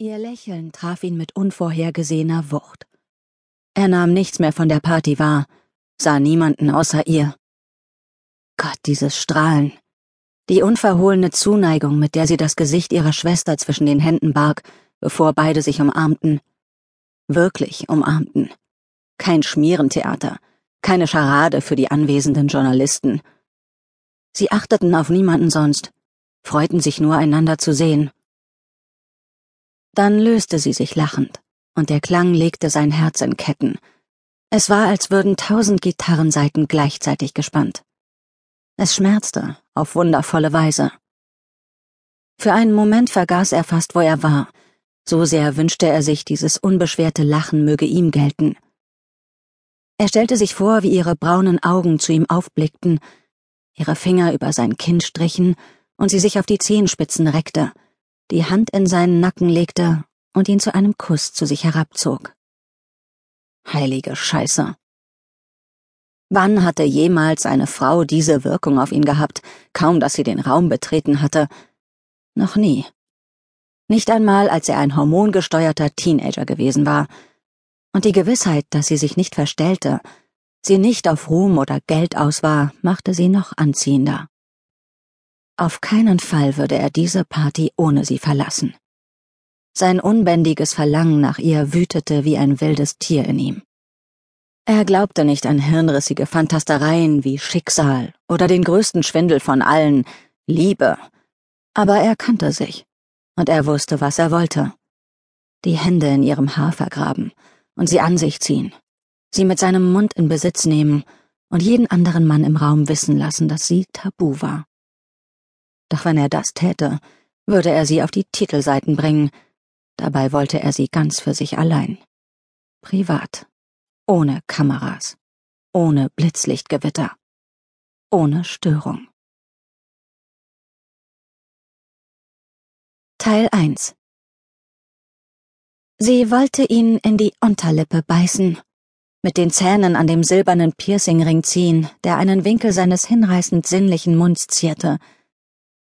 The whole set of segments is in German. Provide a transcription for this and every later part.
Ihr Lächeln traf ihn mit unvorhergesehener Wucht. Er nahm nichts mehr von der Party wahr, sah niemanden außer ihr. Gott, dieses Strahlen. Die unverhohlene Zuneigung, mit der sie das Gesicht ihrer Schwester zwischen den Händen barg, bevor beide sich umarmten. Wirklich umarmten. Kein Schmierentheater, keine Scharade für die anwesenden Journalisten. Sie achteten auf niemanden sonst, freuten sich nur, einander zu sehen. Dann löste sie sich lachend, und der Klang legte sein Herz in Ketten. Es war, als würden tausend Gitarrenseiten gleichzeitig gespannt. Es schmerzte, auf wundervolle Weise. Für einen Moment vergaß er fast, wo er war. So sehr wünschte er sich, dieses unbeschwerte Lachen möge ihm gelten. Er stellte sich vor, wie ihre braunen Augen zu ihm aufblickten, ihre Finger über sein Kinn strichen und sie sich auf die Zehenspitzen reckte, die Hand in seinen Nacken legte und ihn zu einem Kuss zu sich herabzog. Heilige Scheiße. Wann hatte jemals eine Frau diese Wirkung auf ihn gehabt, kaum dass sie den Raum betreten hatte? Noch nie. Nicht einmal, als er ein hormongesteuerter Teenager gewesen war. Und die Gewissheit, dass sie sich nicht verstellte, sie nicht auf Ruhm oder Geld aus war, machte sie noch anziehender. Auf keinen Fall würde er diese Party ohne sie verlassen. Sein unbändiges Verlangen nach ihr wütete wie ein wildes Tier in ihm. Er glaubte nicht an hirnrissige Fantastereien wie Schicksal oder den größten Schwindel von allen, Liebe. Aber er kannte sich, und er wusste, was er wollte. Die Hände in ihrem Haar vergraben und sie an sich ziehen, sie mit seinem Mund in Besitz nehmen und jeden anderen Mann im Raum wissen lassen, dass sie tabu war. Doch wenn er das täte, würde er sie auf die Titelseiten bringen. Dabei wollte er sie ganz für sich allein. Privat. Ohne Kameras. Ohne Blitzlichtgewitter. Ohne Störung. Teil 1 Sie wollte ihn in die Unterlippe beißen, mit den Zähnen an dem silbernen Piercingring ziehen, der einen Winkel seines hinreißend sinnlichen Munds zierte,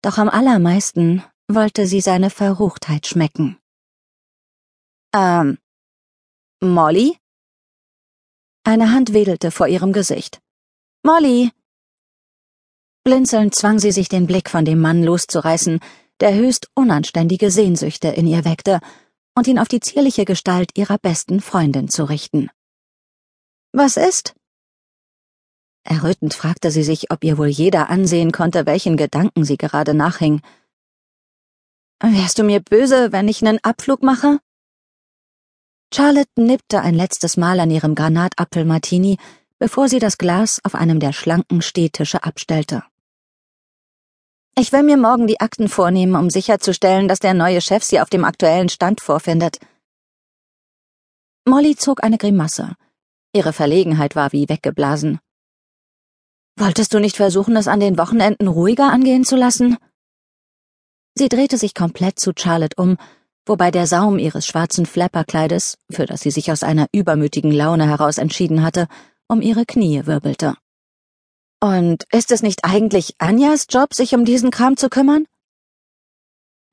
doch am allermeisten wollte sie seine Verruchtheit schmecken. Ähm, Molly? Eine Hand wedelte vor ihrem Gesicht. Molly! Blinzelnd zwang sie sich den Blick von dem Mann loszureißen, der höchst unanständige Sehnsüchte in ihr weckte, und ihn auf die zierliche Gestalt ihrer besten Freundin zu richten. Was ist? Errötend fragte sie sich, ob ihr wohl jeder ansehen konnte, welchen Gedanken sie gerade nachhing. Wärst du mir böse, wenn ich nen Abflug mache? Charlotte nippte ein letztes Mal an ihrem Granatapfel-Martini, bevor sie das Glas auf einem der schlanken Stehtische abstellte. Ich will mir morgen die Akten vornehmen, um sicherzustellen, dass der neue Chef sie auf dem aktuellen Stand vorfindet. Molly zog eine Grimasse. Ihre Verlegenheit war wie weggeblasen. Wolltest du nicht versuchen, es an den Wochenenden ruhiger angehen zu lassen? Sie drehte sich komplett zu Charlotte um, wobei der Saum ihres schwarzen Flapperkleides, für das sie sich aus einer übermütigen Laune heraus entschieden hatte, um ihre Knie wirbelte. Und ist es nicht eigentlich Anjas Job, sich um diesen Kram zu kümmern?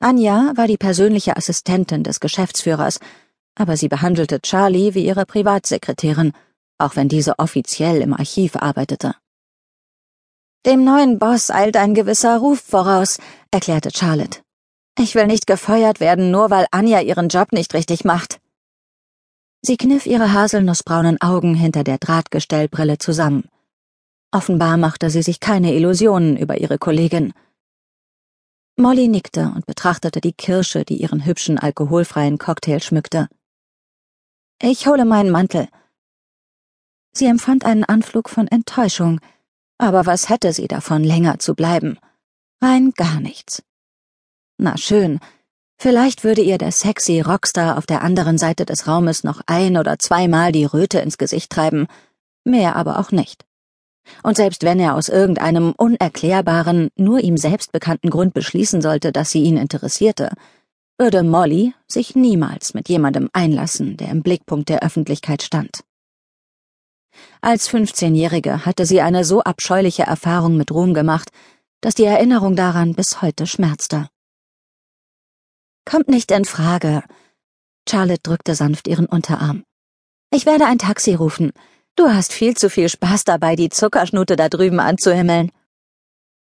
Anja war die persönliche Assistentin des Geschäftsführers, aber sie behandelte Charlie wie ihre Privatsekretärin, auch wenn diese offiziell im Archiv arbeitete. Dem neuen Boss eilt ein gewisser Ruf voraus, erklärte Charlotte. Ich will nicht gefeuert werden, nur weil Anja ihren Job nicht richtig macht. Sie kniff ihre haselnussbraunen Augen hinter der Drahtgestellbrille zusammen. Offenbar machte sie sich keine Illusionen über ihre Kollegin. Molly nickte und betrachtete die Kirsche, die ihren hübschen alkoholfreien Cocktail schmückte. Ich hole meinen Mantel. Sie empfand einen Anflug von Enttäuschung, aber was hätte sie davon, länger zu bleiben? Rein gar nichts. Na schön, vielleicht würde ihr der sexy Rockstar auf der anderen Seite des Raumes noch ein oder zweimal die Röte ins Gesicht treiben, mehr aber auch nicht. Und selbst wenn er aus irgendeinem unerklärbaren, nur ihm selbst bekannten Grund beschließen sollte, dass sie ihn interessierte, würde Molly sich niemals mit jemandem einlassen, der im Blickpunkt der Öffentlichkeit stand. Als 15-Jährige hatte sie eine so abscheuliche Erfahrung mit Ruhm gemacht, dass die Erinnerung daran bis heute schmerzte. Kommt nicht in Frage. Charlotte drückte sanft ihren Unterarm. Ich werde ein Taxi rufen. Du hast viel zu viel Spaß dabei, die Zuckerschnute da drüben anzuhimmeln.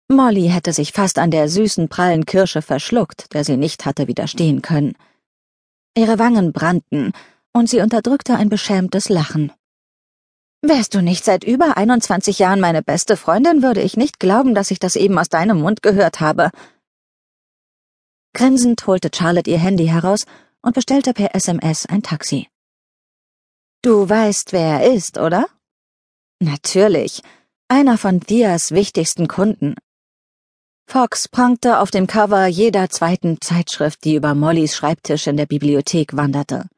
Molly hätte sich fast an der süßen, prallen Kirsche verschluckt, der sie nicht hatte widerstehen können. Ihre Wangen brannten, und sie unterdrückte ein beschämtes Lachen. Wärst du nicht seit über 21 Jahren meine beste Freundin, würde ich nicht glauben, dass ich das eben aus deinem Mund gehört habe. Grinsend holte Charlotte ihr Handy heraus und bestellte per SMS ein Taxi. Du weißt, wer er ist, oder? Natürlich. Einer von Dias wichtigsten Kunden. Fox prangte auf dem Cover jeder zweiten Zeitschrift, die über Mollys Schreibtisch in der Bibliothek wanderte.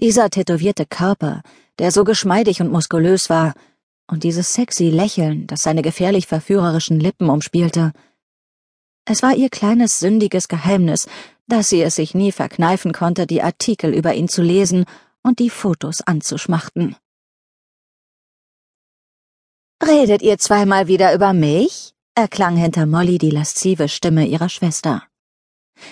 Dieser tätowierte Körper, der so geschmeidig und muskulös war, und dieses sexy Lächeln, das seine gefährlich verführerischen Lippen umspielte. Es war ihr kleines sündiges Geheimnis, dass sie es sich nie verkneifen konnte, die Artikel über ihn zu lesen und die Fotos anzuschmachten. Redet ihr zweimal wieder über mich? erklang hinter Molly die laszive Stimme ihrer Schwester.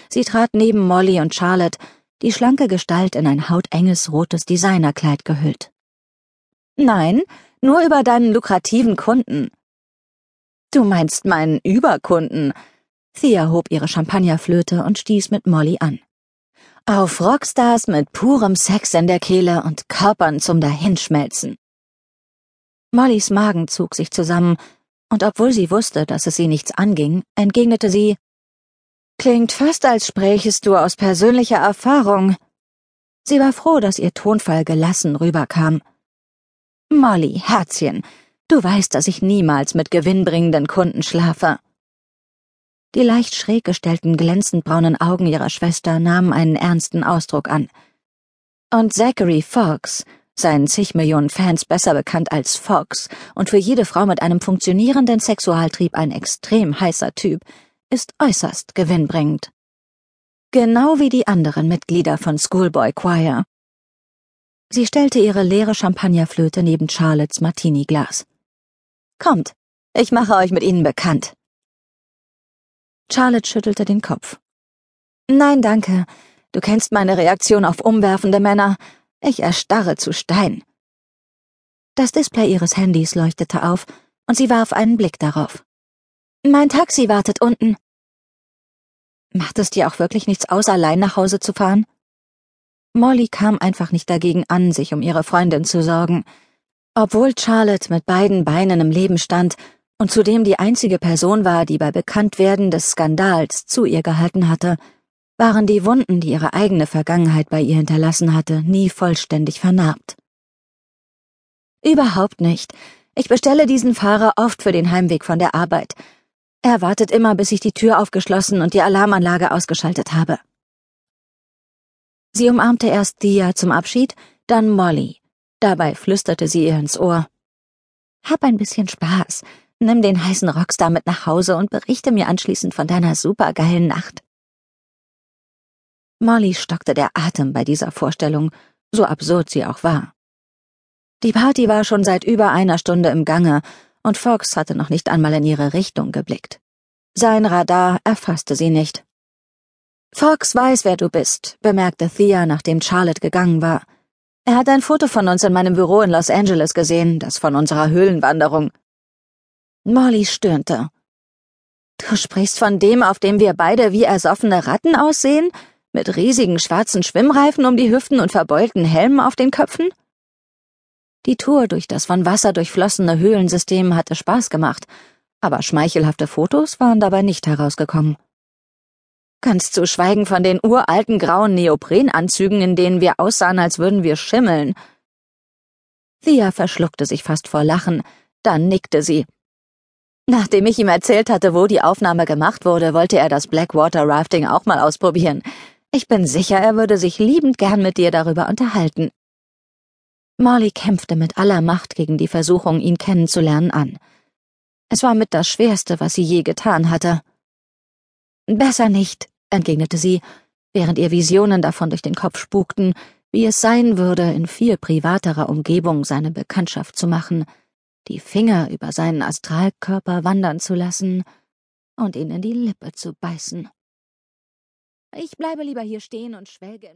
Sie trat neben Molly und Charlotte, die schlanke Gestalt in ein hautenges rotes Designerkleid gehüllt. Nein, nur über deinen lukrativen Kunden. Du meinst meinen Überkunden. Thea hob ihre Champagnerflöte und stieß mit Molly an. Auf Rockstars mit purem Sex in der Kehle und Körpern zum Dahinschmelzen. Mollys Magen zog sich zusammen, und obwohl sie wusste, dass es sie nichts anging, entgegnete sie Klingt fast, als sprächest du aus persönlicher Erfahrung. Sie war froh, dass ihr Tonfall gelassen rüberkam. Molly, Herzchen, du weißt, dass ich niemals mit gewinnbringenden Kunden schlafe. Die leicht schräg gestellten, glänzend braunen Augen ihrer Schwester nahmen einen ernsten Ausdruck an. Und Zachary Fox, seinen zig Millionen Fans besser bekannt als Fox und für jede Frau mit einem funktionierenden Sexualtrieb ein extrem heißer Typ, ist äußerst gewinnbringend. Genau wie die anderen Mitglieder von Schoolboy Choir. Sie stellte ihre leere Champagnerflöte neben Charlottes Martini-Glas. Kommt, ich mache euch mit ihnen bekannt. Charlotte schüttelte den Kopf. Nein, danke. Du kennst meine Reaktion auf umwerfende Männer. Ich erstarre zu Stein. Das Display ihres Handys leuchtete auf, und sie warf einen Blick darauf. Mein Taxi wartet unten. Macht es dir auch wirklich nichts aus, allein nach Hause zu fahren? Molly kam einfach nicht dagegen an, sich um ihre Freundin zu sorgen. Obwohl Charlotte mit beiden Beinen im Leben stand und zudem die einzige Person war, die bei Bekanntwerden des Skandals zu ihr gehalten hatte, waren die Wunden, die ihre eigene Vergangenheit bei ihr hinterlassen hatte, nie vollständig vernarbt. Überhaupt nicht. Ich bestelle diesen Fahrer oft für den Heimweg von der Arbeit. Er wartet immer, bis ich die Tür aufgeschlossen und die Alarmanlage ausgeschaltet habe. Sie umarmte erst Dia zum Abschied, dann Molly. Dabei flüsterte sie ihr ins Ohr. Hab ein bisschen Spaß. Nimm den heißen Rockstar mit nach Hause und berichte mir anschließend von deiner supergeilen Nacht. Molly stockte der Atem bei dieser Vorstellung, so absurd sie auch war. Die Party war schon seit über einer Stunde im Gange, und Fox hatte noch nicht einmal in ihre Richtung geblickt. Sein Radar erfasste sie nicht. Fox weiß, wer du bist, bemerkte Thea, nachdem Charlotte gegangen war. Er hat ein Foto von uns in meinem Büro in Los Angeles gesehen, das von unserer Höhlenwanderung. Molly stöhnte. Du sprichst von dem, auf dem wir beide wie ersoffene Ratten aussehen? Mit riesigen schwarzen Schwimmreifen um die Hüften und verbeulten Helmen auf den Köpfen? Die Tour durch das von Wasser durchflossene Höhlensystem hatte Spaß gemacht, aber schmeichelhafte Fotos waren dabei nicht herausgekommen. Ganz zu schweigen von den uralten grauen Neoprenanzügen, in denen wir aussahen, als würden wir schimmeln. Thea verschluckte sich fast vor Lachen, dann nickte sie. Nachdem ich ihm erzählt hatte, wo die Aufnahme gemacht wurde, wollte er das Blackwater Rafting auch mal ausprobieren. Ich bin sicher, er würde sich liebend gern mit dir darüber unterhalten. Molly kämpfte mit aller Macht gegen die Versuchung, ihn kennenzulernen, an. Es war mit das Schwerste, was sie je getan hatte. Besser nicht, entgegnete sie, während ihr Visionen davon durch den Kopf spukten, wie es sein würde, in viel privaterer Umgebung seine Bekanntschaft zu machen, die Finger über seinen Astralkörper wandern zu lassen und ihn in die Lippe zu beißen. Ich bleibe lieber hier stehen und schwelge in